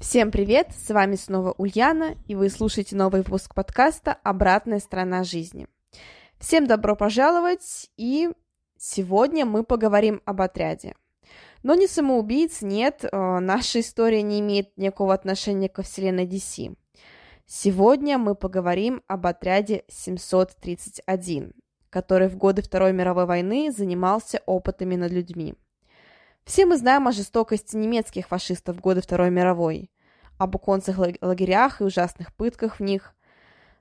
Всем привет! С вами снова Ульяна, и вы слушаете новый выпуск подкаста «Обратная сторона жизни». Всем добро пожаловать, и сегодня мы поговорим об отряде. Но не самоубийц, нет, э, наша история не имеет никакого отношения ко вселенной DC. Сегодня мы поговорим об отряде 731, который в годы Второй мировой войны занимался опытами над людьми – все мы знаем о жестокости немецких фашистов в годы Второй мировой, об уконцах лагерях и ужасных пытках в них.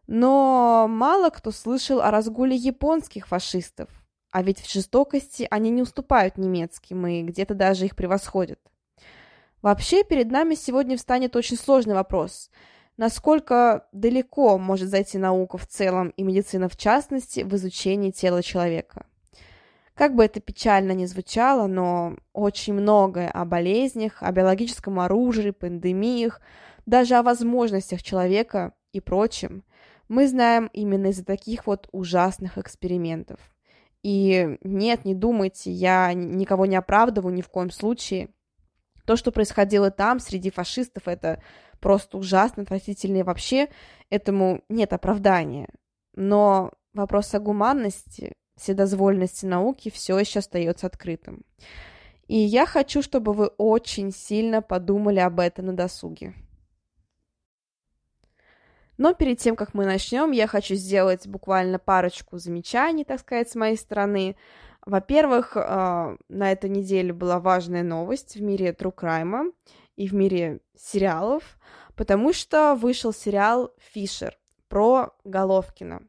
Но мало кто слышал о разгуле японских фашистов, а ведь в жестокости они не уступают немецким и где-то даже их превосходят. Вообще, перед нами сегодня встанет очень сложный вопрос. Насколько далеко может зайти наука в целом и медицина в частности в изучении тела человека? Как бы это печально ни звучало, но очень многое о болезнях, о биологическом оружии, пандемиях, даже о возможностях человека и прочем мы знаем именно из-за таких вот ужасных экспериментов. И нет, не думайте, я никого не оправдываю ни в коем случае. То, что происходило там, среди фашистов, это просто ужасно, отвратительно, и вообще этому нет оправдания. Но вопрос о гуманности, вседозволенности науки все еще остается открытым. И я хочу, чтобы вы очень сильно подумали об этом на досуге. Но перед тем, как мы начнем, я хочу сделать буквально парочку замечаний, так сказать, с моей стороны. Во-первых, э, на этой неделе была важная новость в мире True Crime и в мире сериалов, потому что вышел сериал «Фишер» про Головкина.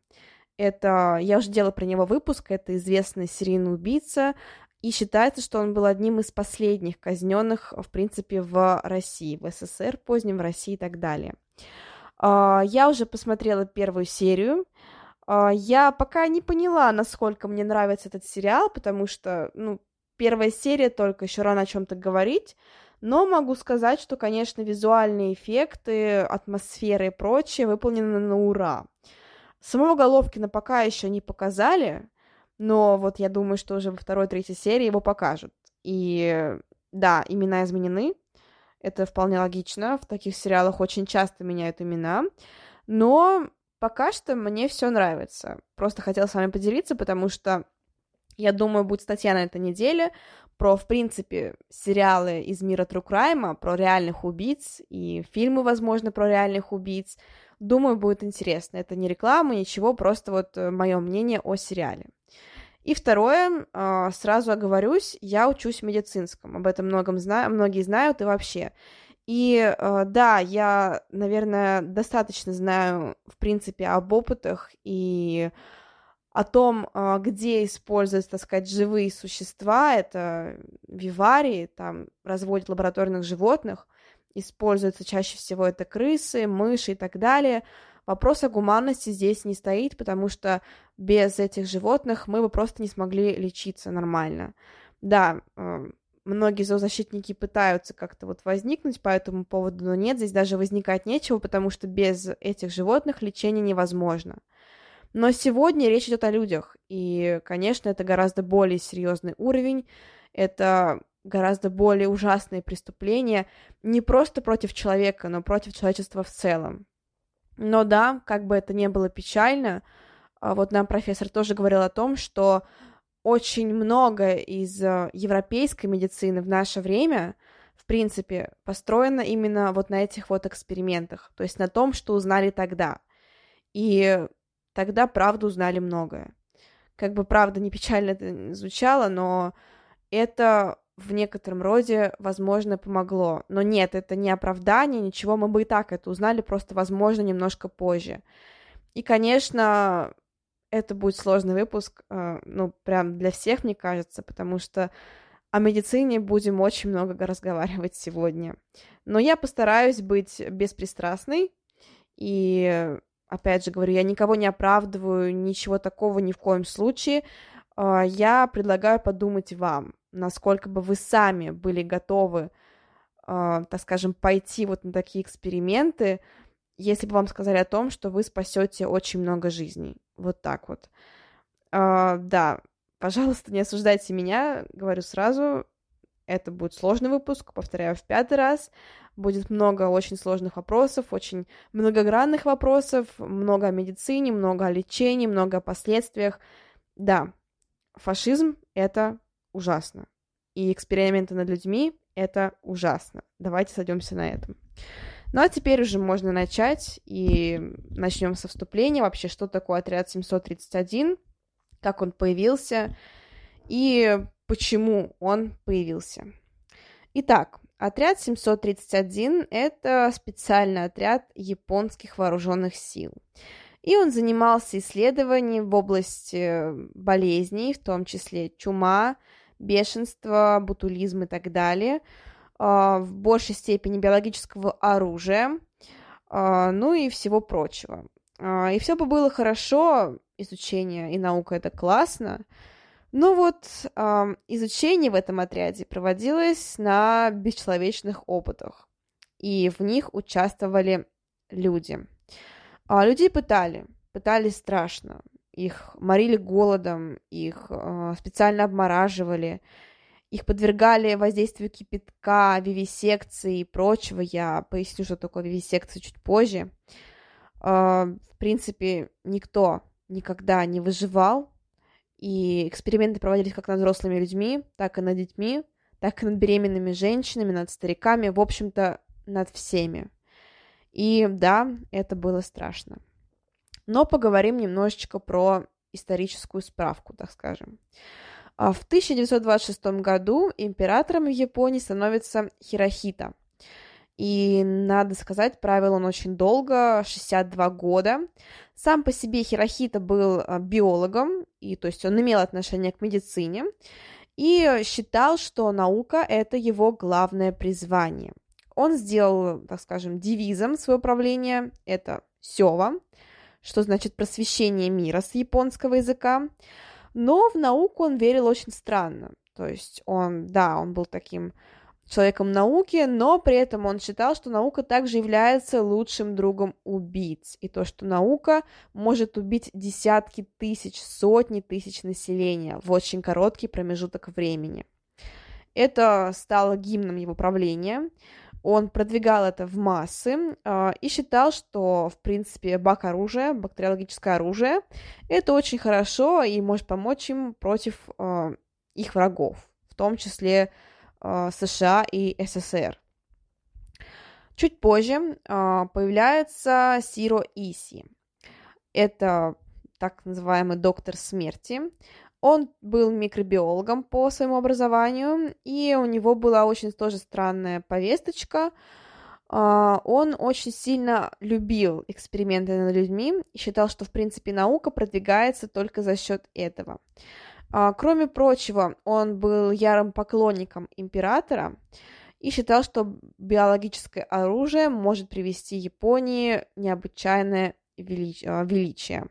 Это, я уже делала про него выпуск, это известный серийный убийца, и считается, что он был одним из последних казненных, в принципе, в России, в СССР позднем, в России и так далее. А, я уже посмотрела первую серию. А, я пока не поняла, насколько мне нравится этот сериал, потому что, ну, первая серия только еще рано о чем-то говорить, но могу сказать, что, конечно, визуальные эффекты, атмосфера и прочее выполнены на ура. Самого Головкина пока еще не показали, но вот я думаю, что уже во второй-третьей серии его покажут. И да, имена изменены, это вполне логично, в таких сериалах очень часто меняют имена, но пока что мне все нравится. Просто хотела с вами поделиться, потому что я думаю, будет статья на этой неделе про, в принципе, сериалы из мира True Crime, про реальных убийц и фильмы, возможно, про реальных убийц. Думаю, будет интересно. Это не реклама, ничего, просто вот э, мое мнение о сериале. И второе, а, сразу оговорюсь, я учусь в медицинском. Об этом многом знаю, многие знают и вообще. И э, да, я, наверное, достаточно знаю, в принципе, об опытах и о том, а, где используются, так сказать, живые существа, это виварии, там разводят лабораторных животных – используются чаще всего это крысы, мыши и так далее. Вопрос о гуманности здесь не стоит, потому что без этих животных мы бы просто не смогли лечиться нормально. Да, э, многие зоозащитники пытаются как-то вот возникнуть по этому поводу, но нет, здесь даже возникать нечего, потому что без этих животных лечение невозможно. Но сегодня речь идет о людях, и, конечно, это гораздо более серьезный уровень. Это гораздо более ужасные преступления не просто против человека, но против человечества в целом. Но да, как бы это ни было печально, а вот нам профессор тоже говорил о том, что очень много из э, европейской медицины в наше время, в принципе, построено именно вот на этих вот экспериментах, то есть на том, что узнали тогда. И тогда, правда, узнали многое. Как бы, правда, не печально это звучало, но это в некотором роде, возможно, помогло. Но нет, это не оправдание, ничего, мы бы и так это узнали, просто, возможно, немножко позже. И, конечно, это будет сложный выпуск, э, ну, прям для всех, мне кажется, потому что о медицине будем очень много разговаривать сегодня. Но я постараюсь быть беспристрастной. И, опять же говорю, я никого не оправдываю, ничего такого ни в коем случае. А, я предлагаю подумать вам, насколько бы вы сами были готовы, а, так скажем, пойти вот на такие эксперименты, если бы вам сказали о том, что вы спасете очень много жизней. Вот так вот. А, да, Пожалуйста, не осуждайте меня, говорю сразу, это будет сложный выпуск, повторяю в пятый раз. Будет много очень сложных вопросов, очень многогранных вопросов, много о медицине, много о лечении, много о последствиях. Да, фашизм — это ужасно. И эксперименты над людьми — это ужасно. Давайте сойдемся на этом. Ну а теперь уже можно начать, и начнем со вступления. Вообще, что такое отряд 731? как он появился и почему он появился. Итак, отряд 731 — это специальный отряд японских вооруженных сил. И он занимался исследованием в области болезней, в том числе чума, бешенство, бутулизм и так далее, а, в большей степени биологического оружия, а, ну и всего прочего. А, и все бы было хорошо, изучение и наука это классно, но вот э, изучение в этом отряде проводилось на бесчеловечных опытах, и в них участвовали люди. А людей пытали, пытали страшно, их морили голодом, их э, специально обмораживали, их подвергали воздействию кипятка, вивисекции и прочего. Я поясню, что такое вивисекция чуть позже. А, в принципе, никто никогда не выживал, и эксперименты проводились как над взрослыми людьми, так и над детьми, так и над беременными женщинами, над стариками, в общем-то, над всеми. И да, это было страшно. Но поговорим немножечко про историческую справку, так скажем. А в 1926 году императором в Японии становится Хирохита. И, надо сказать, правил он очень долго, 62 года. Сам по себе Хирохита был а, биологом, и то есть он имел отношение к медицине, и считал, что наука — это его главное призвание. Он сделал, так скажем, девизом своего правления — это «сёва», что значит «просвещение мира» с японского языка. Но в науку он верил очень странно. То есть он, да, он был таким человеком науки, но при этом он считал, что наука также является лучшим другом убийц, и то, что наука может убить десятки тысяч, сотни тысяч населения в очень короткий промежуток времени. Это стало гимном его правления. Он продвигал это в массы э, и считал, что, в принципе, бак оружия, бактериологическое оружие, это очень хорошо и может помочь им против э, их врагов, в том числе Э, США и СССР. Чуть позже э, появляется Сиро Иси. Это так называемый доктор смерти. Он был микробиологом по своему образованию, и у него была очень тоже странная повесточка. Э, он очень сильно любил эксперименты над людьми и считал, что, в принципе, наука продвигается только за счет этого. А, кроме прочего, он был ярым поклонником императора и считал, что биологическое оружие может привести Японии необычайное. А, величие.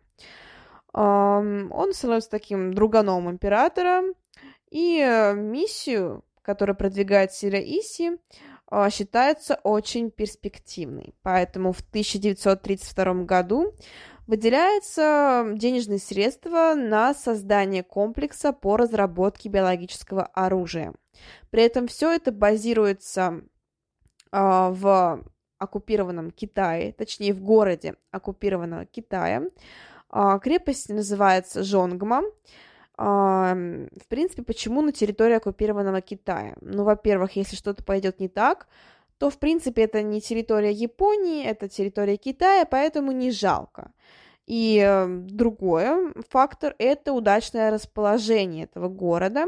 Он становится таким друганом императора, и э, миссию, которую продвигает Сира Иси, а, считается очень перспективной. Поэтому в 1932 году выделяются денежные средства на создание комплекса по разработке биологического оружия. При этом все это базируется э, в оккупированном Китае, точнее в городе оккупированного Китая. Э, крепость называется Жонгма. Э, в принципе, почему на территории оккупированного Китая? Ну, во-первых, если что-то пойдет не так, то, в принципе, это не территория Японии, это территория Китая, поэтому не жалко. И э, другой фактор – это удачное расположение этого города.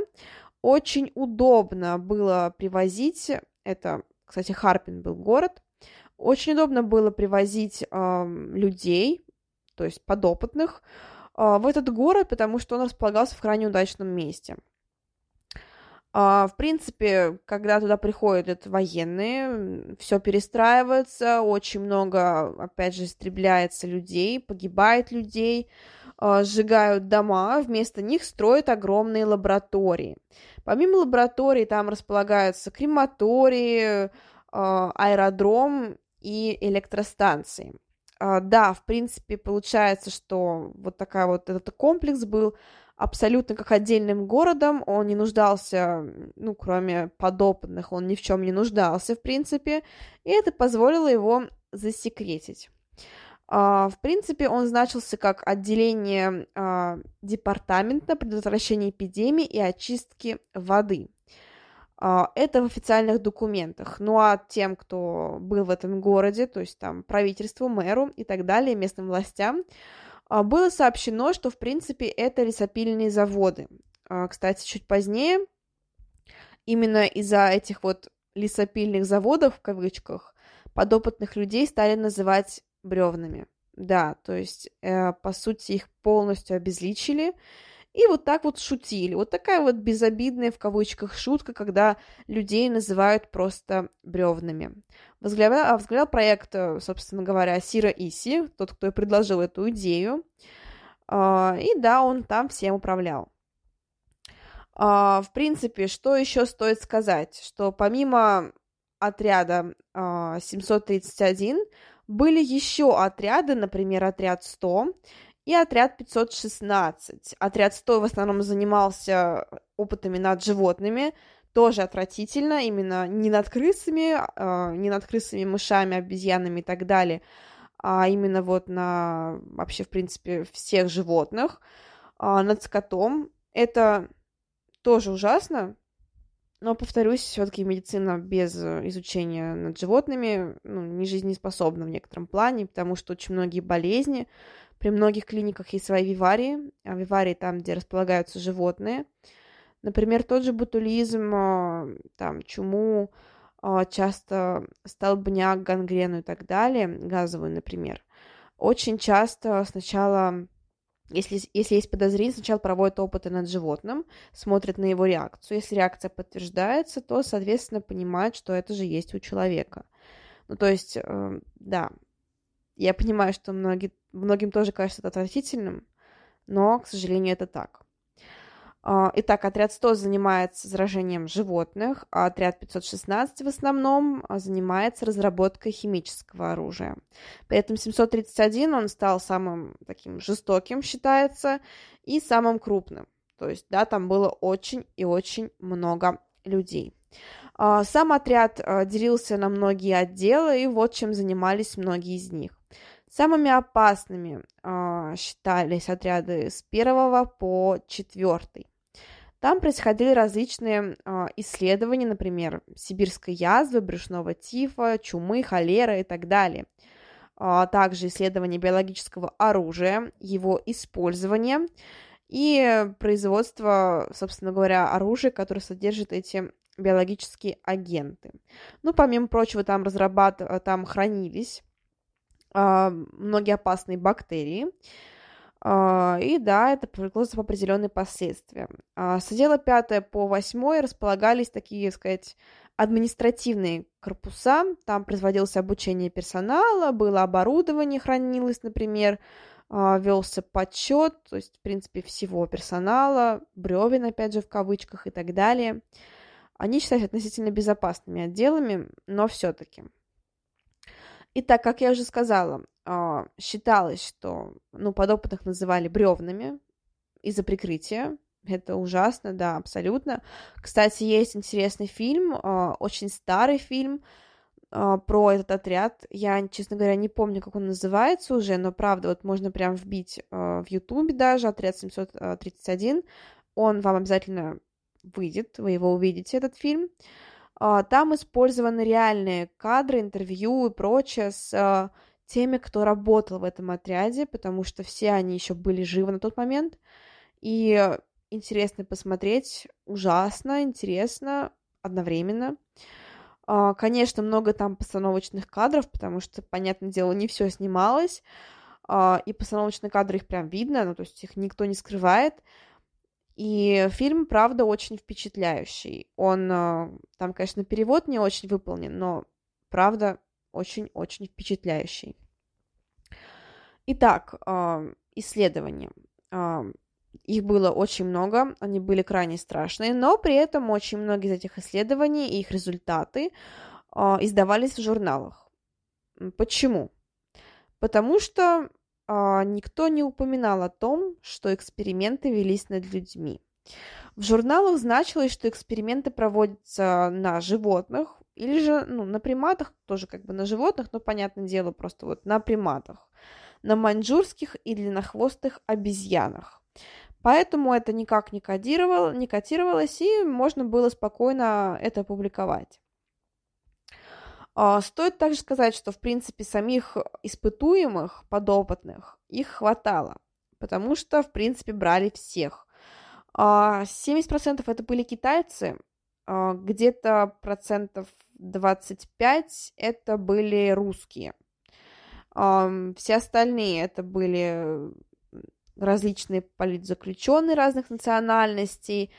Очень удобно было привозить, это, кстати, Харпин был город, очень удобно было привозить э, людей, то есть подопытных, э, в этот город, потому что он располагался в крайне удачном месте. А, в принципе, когда туда приходят военные, все перестраивается, очень много, опять же, истребляется людей, погибает людей, а, сжигают дома, вместо них строят огромные лаборатории. Помимо лабораторий там располагаются крематории, а, аэродром и электростанции. Да, в принципе, получается, что вот такая вот этот комплекс был абсолютно как отдельным городом, он не нуждался, ну, кроме подопытных, он ни в чем не нуждался, в принципе, и это позволило его засекретить. Uh, в принципе, он значился как отделение uh, департамента предотвращения эпидемии и очистки воды. Uh, это в официальных документах. Ну а тем, кто был в этом городе, то есть там правительству, мэру и так далее, местным властям, а, было сообщено, что, в принципе, это лесопильные заводы. А, кстати, чуть позднее, именно из-за этих вот лесопильных заводов, в кавычках, подопытных людей стали называть бревнами. Да, то есть, э, по сути, их полностью обезличили, и вот так вот шутили. Вот такая вот безобидная в кавычках шутка, когда людей называют просто бревнами. Возглавлял, возглавлял проект, собственно говоря, Сира Иси, тот, кто и предложил эту идею. А, и да, он там всем управлял. А, в принципе, что еще стоит сказать? Что помимо отряда 731 а, были еще отряды, например, отряд 100, и отряд 516. Отряд 100 в основном занимался опытами над животными, тоже отвратительно, именно не над крысами, э, не над крысами, мышами, обезьянами и так далее, а именно вот на вообще, в принципе, всех животных, э, над скотом. Это тоже ужасно, но, повторюсь, все-таки медицина без изучения над животными ну, не жизнеспособна в некотором плане, потому что очень многие болезни, при многих клиниках есть свои виварии, а виварии там, где располагаются животные. Например, тот же ботулизм, а, там, чуму, а, часто столбняк, гангрену и так далее, газовую, например. Очень часто сначала, если, если есть подозрение, сначала проводят опыты над животным, смотрят на его реакцию. Если реакция подтверждается, то, соответственно, понимают, что это же есть у человека. Ну, то есть, э, да, я понимаю, что многие, многим тоже кажется это отвратительным, но, к сожалению, это так. А, итак, отряд 100 занимается заражением животных, а отряд 516 в основном а, занимается разработкой химического оружия. При этом 731 он стал самым таким жестоким, считается, и самым крупным. То есть, да, там было очень и очень много людей. А, сам отряд делился на многие отделы, и вот чем занимались многие из них. Самыми опасными э, считались отряды с первого по четвертый. Там происходили различные э, исследования, например, сибирской язвы, брюшного тифа, чумы, холеры и так далее. А также исследования биологического оружия, его использование и производство, собственно говоря, оружия, которое содержит эти биологические агенты. Ну, помимо прочего, там разрабатывали, там хранились многие опасные бактерии. А, и да, это повлекло за определенные последствия. А, с отдела 5 по 8 располагались такие, сказать, административные корпуса. Там производилось обучение персонала, было оборудование, хранилось, например, велся подсчет, то есть, в принципе, всего персонала, бревен, опять же, в кавычках и так далее. Они считаются относительно безопасными отделами, но все-таки. Итак, как я уже сказала, а, считалось, что ну, подопытных называли бревнами из-за прикрытия. Это ужасно, да, абсолютно. Кстати, есть интересный фильм, а, очень старый фильм а, про этот отряд. Я, честно говоря, не помню, как он называется уже, но правда, вот можно прям вбить в Ютубе даже, отряд 731. Он вам обязательно выйдет, вы его увидите, этот фильм. А, там использованы реальные кадры, интервью и прочее с а, теми, кто работал в этом отряде, потому что все они еще были живы на тот момент. И интересно посмотреть, ужасно, интересно одновременно. А, конечно, много там постановочных кадров, потому что, понятное дело, не все снималось, и постановочные кадры их прям видно, ну, то есть их никто не скрывает. И фильм, правда, очень впечатляющий. Он, там, конечно, перевод не очень выполнен, но, правда, очень-очень впечатляющий. Итак, исследования. Их было очень много, они были крайне страшные, но при этом очень многие из этих исследований и их результаты издавались в журналах. Почему? Потому что а, никто не упоминал о том, что эксперименты велись над людьми. В журналах значилось, что эксперименты проводятся на животных или же ну, на приматах, тоже как бы на животных, но, понятное дело, просто вот на приматах, на маньчжурских и длиннохвостых обезьянах. Поэтому это никак не, кодировало, не котировалось, и можно было спокойно это публиковать. А, стоит также сказать, что, в принципе, самих испытуемых, подопытных, их хватало, потому что, в принципе, брали всех. 70% а, это были китайцы, а, где-то процентов 25 это были русские. Все остальные это были различные политзаключенные разных национальностей,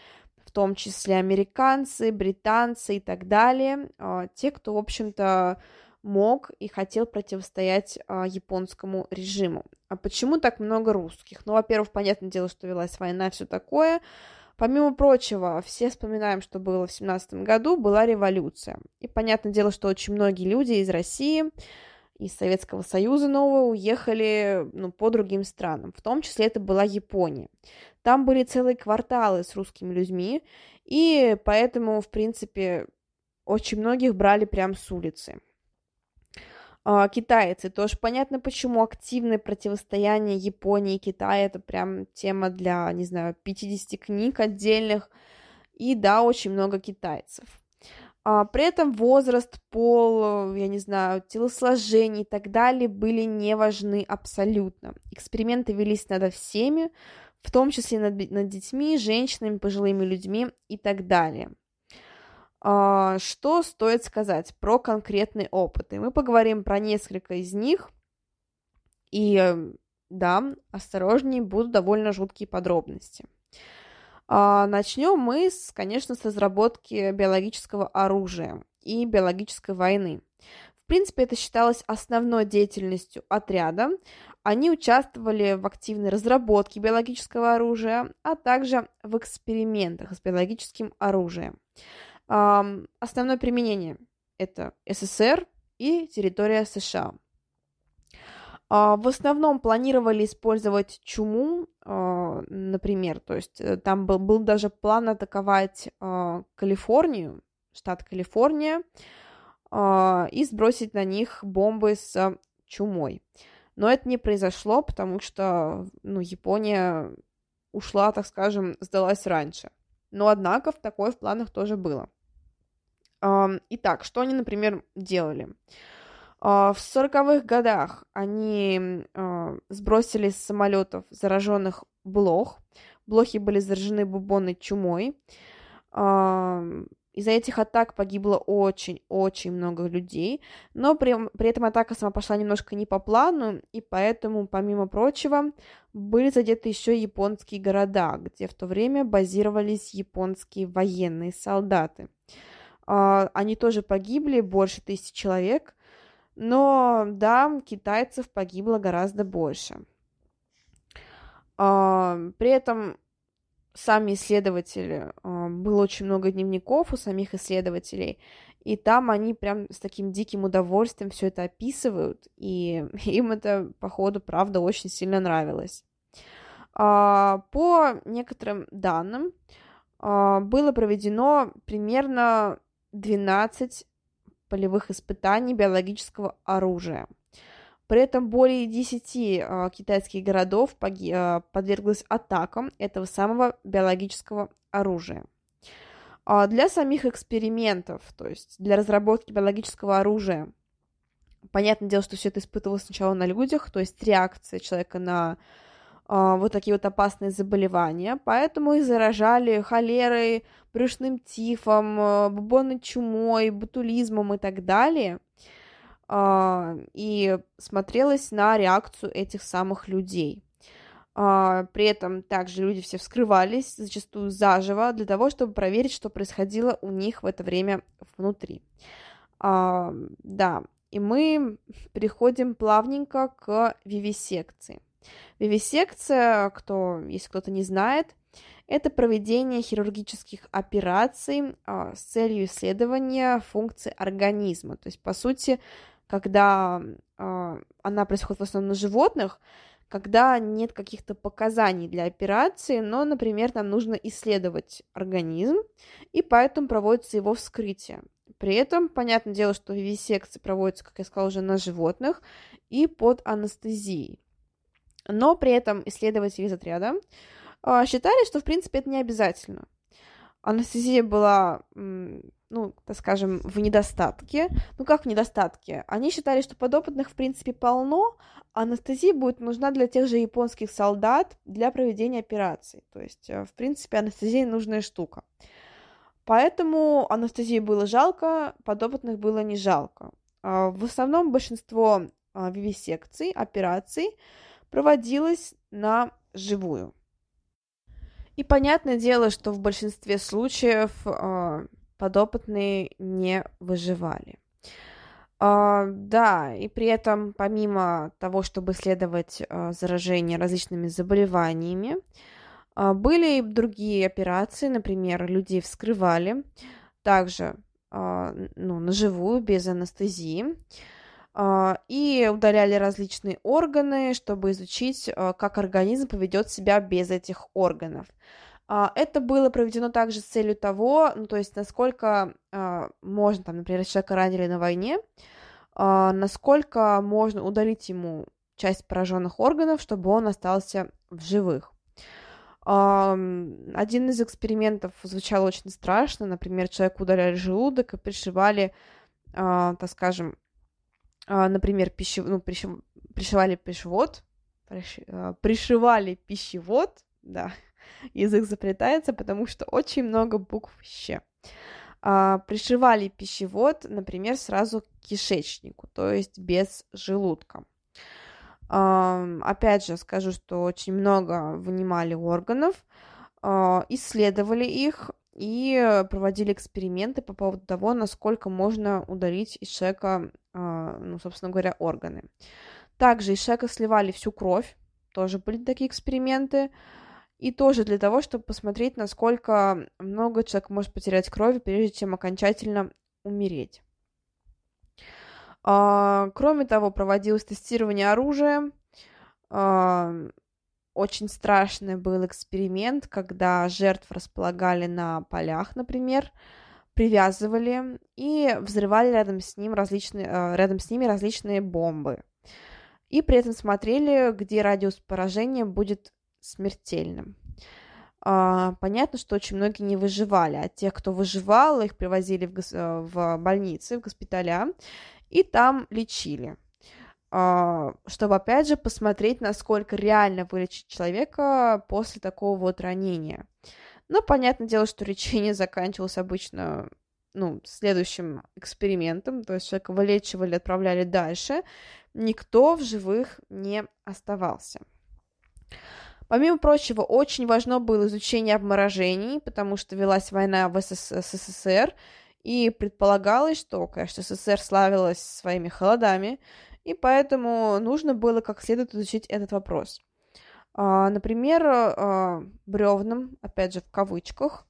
в том числе американцы, британцы и так далее, а, те, кто, в общем-то, мог и хотел противостоять а, японскому режиму. А почему так много русских? Ну, во-первых, понятное дело, что велась война все такое. Помимо прочего, все вспоминаем, что было в 17 году, была революция. И понятное дело, что очень многие люди из России, из Советского Союза нового уехали ну, по другим странам. В том числе это была Япония. Там были целые кварталы с русскими людьми, и поэтому, в принципе, очень многих брали прямо с улицы. А, китайцы, тоже понятно, почему активное противостояние Японии и Китая, это прям тема для, не знаю, 50 книг отдельных, и да, очень много китайцев. А, при этом возраст, пол, я не знаю, телосложение и так далее были не важны абсолютно. Эксперименты велись над всеми, в том числе над, над детьми, женщинами, пожилыми людьми и так далее. А, что стоит сказать про конкретные опыты? Мы поговорим про несколько из них. И да, осторожнее, будут довольно жуткие подробности. А, начнем мы, с, конечно, с разработки биологического оружия и биологической войны. В принципе, это считалось основной деятельностью отряда, они участвовали в активной разработке биологического оружия, а также в экспериментах с биологическим оружием. Основное применение – это СССР и территория США. А, в основном планировали использовать чуму, а, например, то есть э, там был, был даже план атаковать а, Калифорнию, штат Калифорния, и сбросить на них бомбы с чумой. Но это не произошло, потому что ну, Япония ушла, так скажем, сдалась раньше. Но, однако, в такое в планах тоже было. Итак, что они, например, делали? А, в 40-х годах они а, сбросили с самолетов зараженных блох. Блохи были заражены бубонной чумой. Из-за этих атак погибло очень-очень много людей, но при, при этом атака сама пошла немножко не по плану, и поэтому, помимо прочего, были задеты еще японские города, где в то время базировались японские военные солдаты. А, они тоже погибли, больше тысяч человек, но да, китайцев погибло гораздо больше. А, при этом сами исследователи, а, было очень много дневников у самих исследователей, и там они прям с таким диким удовольствием все это описывают, и им это, походу, правда, очень сильно нравилось. А, по некоторым данным, а, было проведено примерно 12 полевых испытаний биологического оружия – при этом более 10 э, китайских городов поги- э, подверглось атакам этого самого биологического оружия. А для самих экспериментов, то есть для разработки биологического оружия, понятное дело, что все это испытывалось сначала на людях, то есть реакция человека на вот такие вот опасные заболевания, поэтому их заражали холерой, брюшным тифом, бубонной чумой, ботулизмом и так далее – а, и смотрелась на реакцию этих самых людей. А, при этом также люди все вскрывались, зачастую заживо, для того, чтобы проверить, что происходило у них в это время внутри. А, да, и мы переходим плавненько к вивисекции. Вивисекция, кто, если кто-то не знает, это проведение хирургических операций а, с целью исследования функций организма. То есть, по сути, когда а, она происходит в основном на животных, когда нет каких-то показаний для операции, но, например, нам нужно исследовать организм, и поэтому проводится его вскрытие. При этом, понятное дело, что вивисекции проводятся, как я сказала, уже на животных и под анестезией. Но при этом исследователи из отряда э, считали, что, в принципе, это не обязательно. Анестезия была ну, так скажем, в недостатке. Ну, как в недостатке? Они считали, что подопытных, в принципе, полно, а анестезия будет нужна для тех же японских солдат для проведения операций. То есть, э, в принципе, анестезия нужная штука. Поэтому анестезии было жалко, подопытных было не жалко. А, в основном большинство а, вивисекций, операций проводилось на живую. И понятное дело, что в большинстве случаев а, подопытные не выживали. Uh, да, и при этом, помимо того, чтобы исследовать uh, заражение различными заболеваниями, uh, были и другие операции, например, людей вскрывали, также ну, наживую, без анестезии, и удаляли различные органы, чтобы изучить, как организм поведет себя без этих органов. А, это было проведено также с целью того, ну, то есть насколько а, можно, там, например, человека ранили на войне, а, насколько можно удалить ему часть пораженных органов, чтобы он остался в живых. Один из экспериментов звучал очень страшно. Например, человеку удаляли желудок и пришивали, так скажем, например, пищев... ну, пришивали пищевод, пришивали пищевод, да, язык заплетается, потому что очень много букв «щ». А, пришивали пищевод, например, сразу к кишечнику, то есть без желудка. Опять же, скажу, что очень много вынимали органов, а, исследовали их и проводили эксперименты по поводу того, насколько можно удалить из человека, а, ну, собственно говоря, органы. Также из человека сливали всю кровь, тоже были такие эксперименты. И тоже для того, чтобы посмотреть, насколько много человек может потерять крови, прежде чем окончательно умереть. А, кроме того, проводилось тестирование оружия. А, очень страшный был эксперимент, когда жертв располагали на полях, например, привязывали и взрывали рядом с, ним различные, а, рядом с ними различные бомбы. И при этом смотрели, где радиус поражения будет смертельным. А, понятно, что очень многие не выживали, а тех, кто выживал, их привозили в, гос- э, в больницы, в госпиталя, и там лечили а, чтобы, опять же, посмотреть, насколько реально вылечить человека после такого вот ранения. Но понятное дело, что лечение заканчивалось обычно ну, следующим экспериментом, то есть человека вылечивали, отправляли дальше, никто в живых не оставался. Помимо прочего, очень важно было изучение обморожений, потому что велась война в СССР, и предполагалось, что, конечно, СССР славилась своими холодами, и поэтому нужно было как следует изучить этот вопрос. А, например, а, бревнам, опять же в кавычках,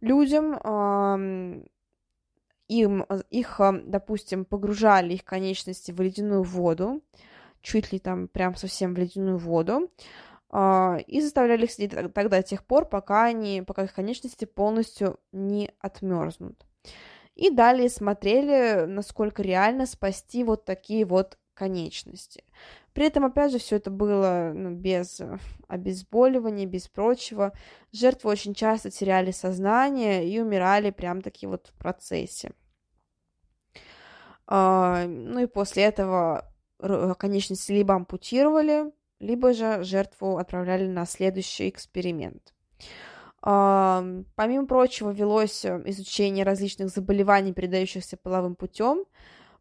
людям им, их, допустим, погружали их конечности в ледяную воду, чуть ли там прям совсем в ледяную воду, и заставляли их сидеть тогда до тех пор, пока, они, пока их конечности полностью не отмерзнут. И далее смотрели, насколько реально спасти вот такие вот конечности. При этом, опять же, все это было ну, без обезболивания, без прочего. Жертвы очень часто теряли сознание и умирали прям таки вот в процессе. А, ну и после этого конечности либо ампутировали, либо же жертву отправляли на следующий эксперимент. Помимо прочего, велось э, изучение различных заболеваний, передающихся половым путем,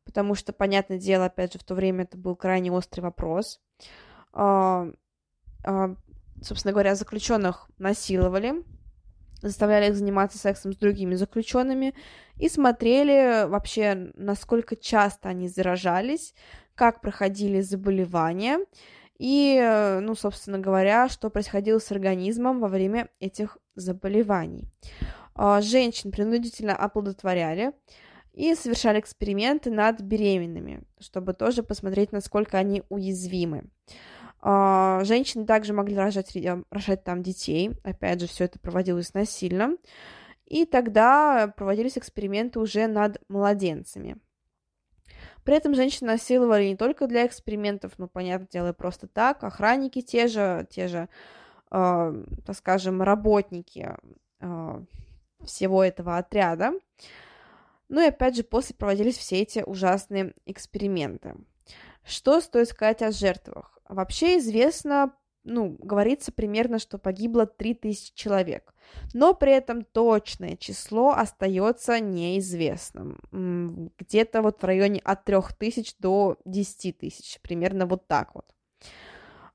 потому что, понятное дело, опять же, в то время это был крайне острый вопрос. а, собственно говоря, заключенных насиловали, заставляли их заниматься сексом с другими заключенными и смотрели вообще, насколько часто они заражались, как проходили заболевания и, ну, собственно говоря, что происходило с организмом во время этих заболеваний. А, женщин принудительно оплодотворяли и совершали эксперименты над беременными, чтобы тоже посмотреть, насколько они уязвимы. А, женщины также могли рожать, рожать там детей. Опять же, все это проводилось насильно. И тогда проводились эксперименты уже над младенцами. При этом женщин насиловали не только для экспериментов, но, понятное дело, и просто так. Охранники те же, те же, э, так скажем, работники э, всего этого отряда. Ну и опять же, после проводились все эти ужасные эксперименты. Что стоит сказать о жертвах? Вообще известно, ну, говорится примерно, что погибло 3000 человек, но при этом точное число остается неизвестным. Где-то вот в районе от 3000 до 10 тысяч, примерно вот так вот.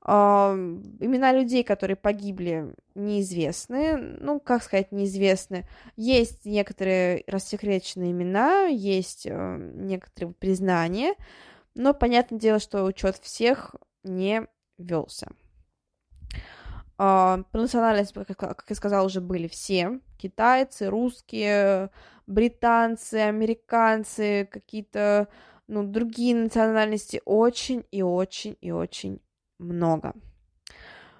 Uh, имена людей, которые погибли, неизвестны. Ну, как сказать, неизвестны. Есть некоторые рассекреченные имена, есть uh, некоторые признания, но понятное дело, что учет всех не велся. Uh, по национальности, как, я сказала, уже были все. Китайцы, русские, британцы, американцы, какие-то ну, другие национальности. Очень и очень и очень много.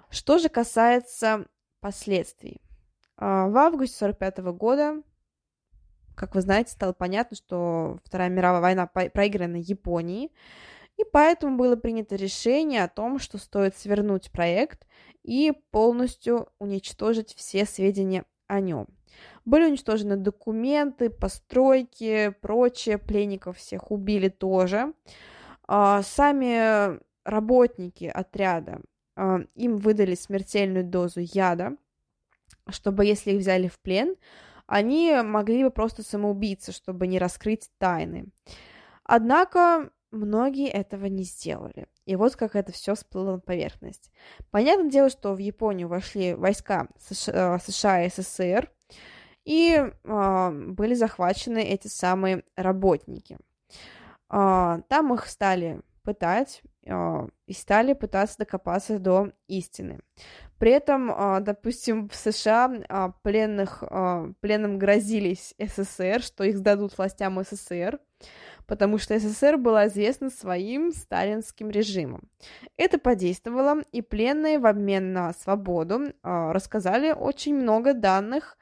Что же касается последствий. Uh, в августе 1945 года, как вы знаете, стало понятно, что Вторая мировая война проиграна Японии, и поэтому было принято решение о том, что стоит свернуть проект и полностью уничтожить все сведения о нем. Были уничтожены документы, постройки, прочее, пленников всех убили тоже. А, сами работники отряда, а, им выдали смертельную дозу яда, чтобы, если их взяли в плен, они могли бы просто самоубиться, чтобы не раскрыть тайны. Однако Многие этого не сделали. И вот как это все всплыло на поверхность. Понятное дело, что в Японию вошли войска США, США и СССР, и э, были захвачены эти самые работники. Э, там их стали пытать э, и стали пытаться докопаться до истины. При этом, э, допустим, в США э, пленных, э, пленным грозились СССР, что их сдадут властям СССР потому что СССР была известна своим сталинским режимом. Это подействовало, и пленные в обмен на свободу э, рассказали очень много данных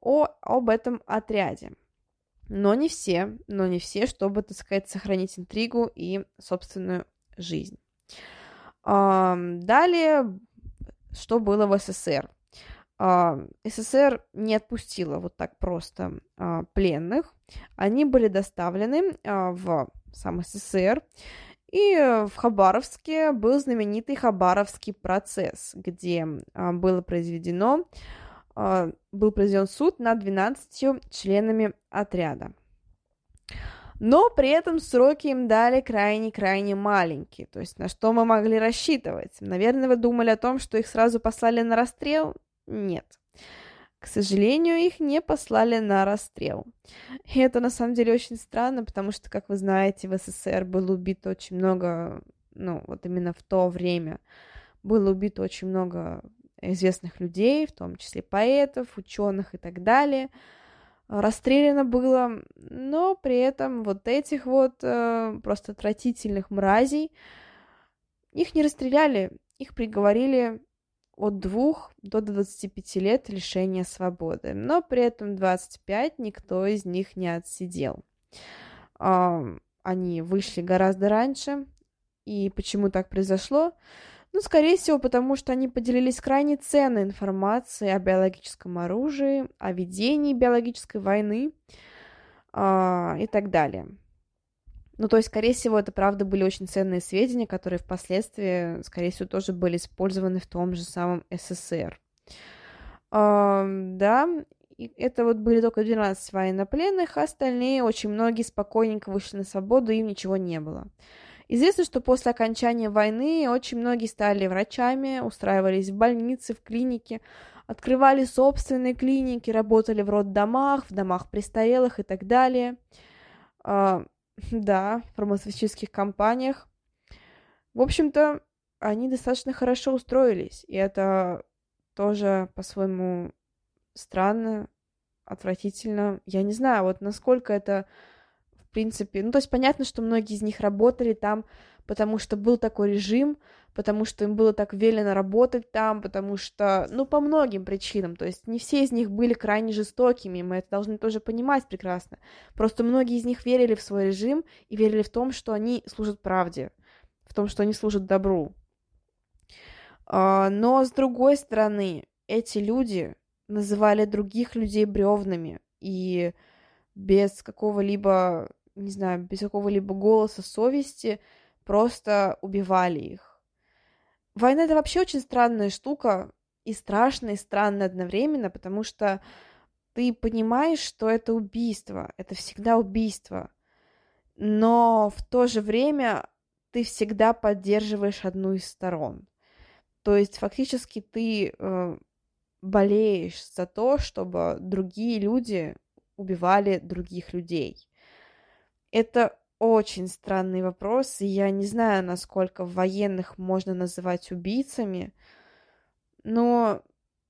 о, об этом отряде. Но не все, но не все, чтобы, так сказать, сохранить интригу и собственную жизнь. Э, далее, что было в СССР? А, СССР не отпустила вот так просто а, пленных. Они были доставлены а, в сам СССР. И в Хабаровске был знаменитый Хабаровский процесс, где было произведено, был произведен суд над 12 членами отряда. Но при этом сроки им дали крайне-крайне маленькие. То есть на что мы могли рассчитывать? Наверное, вы думали о том, что их сразу послали на расстрел? Нет. К сожалению, их не послали на расстрел. И это на самом деле очень странно, потому что, как вы знаете, в СССР было убито очень много, ну, вот именно в то время было убито очень много известных людей, в том числе поэтов, ученых и так далее. Расстреляно было, но при этом вот этих вот э, просто отвратительных мразей, их не расстреляли, их приговорили от 2 до 25 лет лишения свободы, но при этом 25 никто из них не отсидел. Они вышли гораздо раньше, и почему так произошло? Ну, скорее всего, потому что они поделились крайне ценной информацией о биологическом оружии, о ведении биологической войны э, и так далее. Ну, то есть, скорее всего, это правда были очень ценные сведения, которые впоследствии, скорее всего, тоже были использованы в том же самом СССР. Да, и это вот были только 12 военнопленных, а остальные, очень многие спокойненько вышли на свободу, им ничего не было. Известно, что после окончания войны очень многие стали врачами, устраивались в больницы, в клинике, открывали собственные клиники, работали в роддомах, в домах престарелых и так далее. А, да, в фармацевтических компаниях. В общем-то, они достаточно хорошо устроились, и это тоже по-своему странно, отвратительно. Я не знаю, вот насколько это, в принципе... Ну, то есть понятно, что многие из них работали там, потому что был такой режим, потому что им было так велено работать там, потому что, ну, по многим причинам, то есть не все из них были крайне жестокими, мы это должны тоже понимать прекрасно. Просто многие из них верили в свой режим и верили в том, что они служат правде, в том, что они служат добру. А, но, с другой стороны, эти люди называли других людей бревнами и без какого-либо, не знаю, без какого-либо голоса совести просто убивали их. Война это вообще очень странная штука, и страшная, и странная одновременно, потому что ты понимаешь, что это убийство, это всегда убийство, но в то же время ты всегда поддерживаешь одну из сторон. То есть фактически ты э, болеешь за то, чтобы другие люди убивали других людей. Это очень странный вопрос, и я не знаю, насколько военных можно называть убийцами, но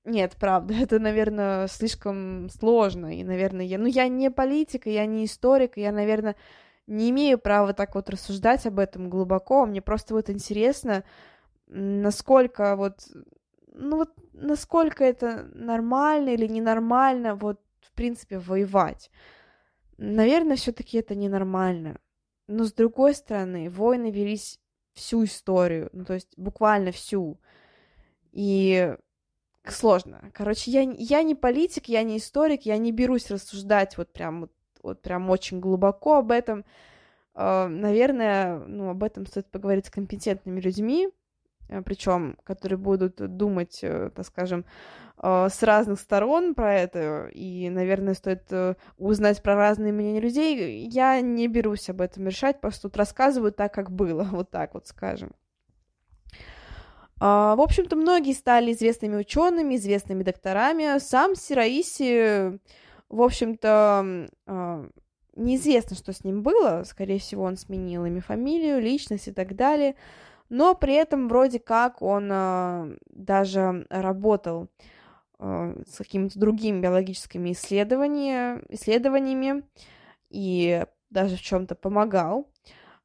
нет, правда, это, наверное, слишком сложно, и, наверное, я, ну, я не политик, я не историк, я, наверное, не имею права так вот рассуждать об этом глубоко, мне просто вот интересно, насколько вот ну вот насколько это нормально или ненормально, вот, в принципе, воевать. Наверное, все-таки это ненормально. Но с другой стороны, войны велись всю историю, ну то есть буквально всю. И сложно. Короче, я, я не политик, я не историк, я не берусь рассуждать вот прям вот, вот прям очень глубоко об этом. Uh, наверное, ну, об этом стоит поговорить с компетентными людьми, Э, причем, которые будут думать, э, так скажем, э, с разных сторон про это, и, наверное, стоит узнать про разные мнения людей, я не берусь об этом решать, просто тут рассказываю так, как было, вот так вот скажем. А, в общем-то, многие стали известными учеными, известными докторами. Сам Сираиси, в общем-то, а, неизвестно, что с ним было. Скорее всего, он сменил имя, фамилию, личность и так далее но при этом вроде как он э, даже работал э, с какими-то другими биологическими исследования, исследованиями и даже в чем-то помогал.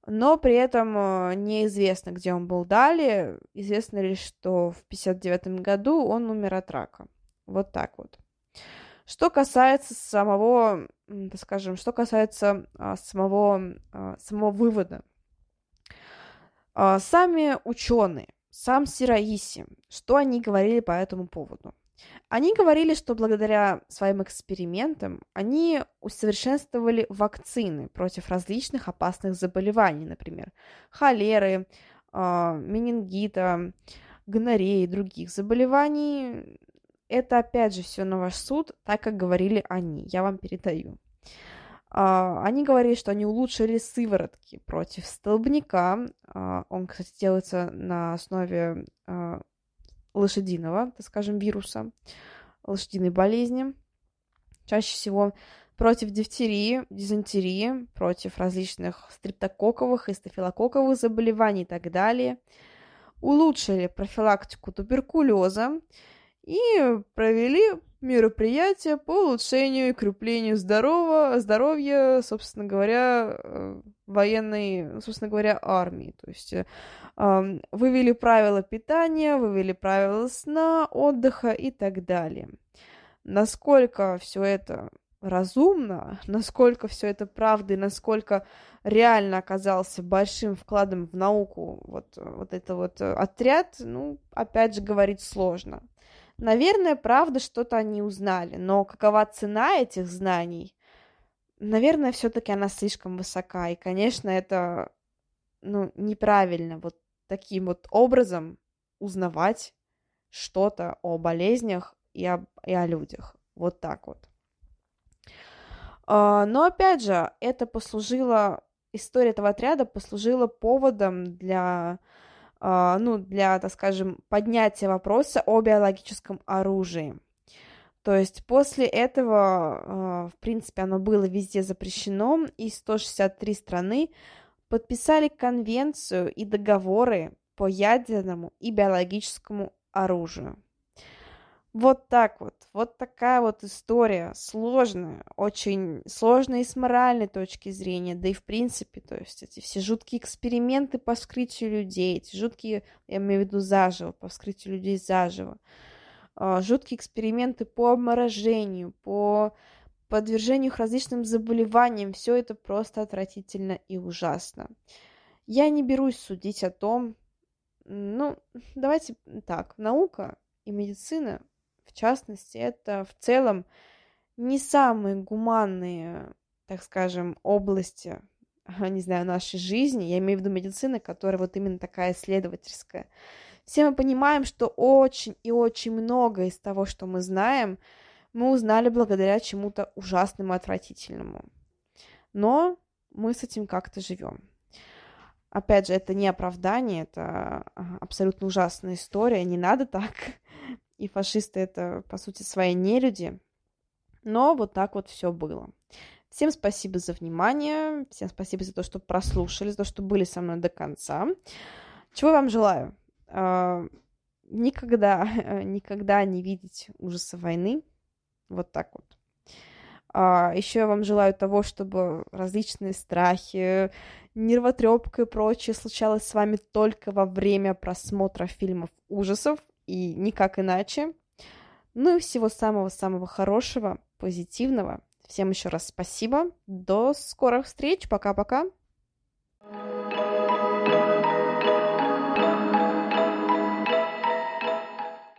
Но при этом э, неизвестно, где он был далее. Известно лишь, что в 1959 году он умер от рака. Вот так вот. Что касается самого, скажем, что касается а, самого, а, самого вывода сами ученые, сам Сираиси, что они говорили по этому поводу? Они говорили, что благодаря своим экспериментам они усовершенствовали вакцины против различных опасных заболеваний, например, холеры, а, менингита, гонореи и других заболеваний. Это опять же все на ваш суд, так как говорили они. Я вам передаю. А, они говорили, что они улучшили сыворотки против столбняка. А, он, кстати, делается на основе а, лошадиного, так скажем, вируса, лошадиной болезни. Чаще всего против дифтерии, дизентерии, против различных стрептококковых и стафилококковых заболеваний и так далее. Улучшили профилактику туберкулеза и провели мероприятия по улучшению и креплению здорового, здоровья, собственно говоря, э, военной, собственно говоря, армии. То есть э, вывели правила питания, вывели правила сна, отдыха и так далее. Насколько все это разумно, насколько все это правда и насколько реально оказался большим вкладом в науку вот, вот это вот э, отряд, ну, опять же, говорить сложно. Наверное, правда, что-то они узнали, но какова цена этих знаний? Наверное, все-таки она слишком высока, и, конечно, это ну, неправильно вот таким вот образом узнавать что-то о болезнях и о, и о людях. Вот так вот. А, но опять же, это послужило история этого отряда послужила поводом для, ну, для, так скажем, поднятия вопроса о биологическом оружии. То есть после этого, в принципе, оно было везде запрещено, и 163 страны подписали конвенцию и договоры по ядерному и биологическому оружию. Вот так вот. Вот такая вот история сложная, очень сложная и с моральной точки зрения, да и в принципе, то есть эти все жуткие эксперименты по вскрытию людей, эти жуткие, я имею в виду заживо, по вскрытию людей заживо, а, жуткие эксперименты по обморожению, по подвержению их различным заболеваниям, все это просто отвратительно и ужасно. Я не берусь судить о том, ну, давайте так, наука и медицина в частности, это в целом не самые гуманные, так скажем, области, не знаю, нашей жизни. Я имею в виду медицины, которая вот именно такая исследовательская. Все мы понимаем, что очень и очень много из того, что мы знаем, мы узнали благодаря чему-то ужасному и отвратительному. Но мы с этим как-то живем. Опять же, это не оправдание, это абсолютно ужасная история, не надо так и фашисты это, по сути, свои нелюди. Но вот так вот все было. Всем спасибо за внимание, всем спасибо за то, что прослушали, за то, что были со мной до конца. Чего я вам желаю? А, никогда, никогда не видеть ужаса войны. Вот так вот. А, еще я вам желаю того, чтобы различные страхи, нервотрепка и прочее случалось с вами только во время просмотра фильмов ужасов, и никак иначе. Ну и всего самого-самого хорошего, позитивного. Всем еще раз спасибо. До скорых встреч. Пока-пока. thank you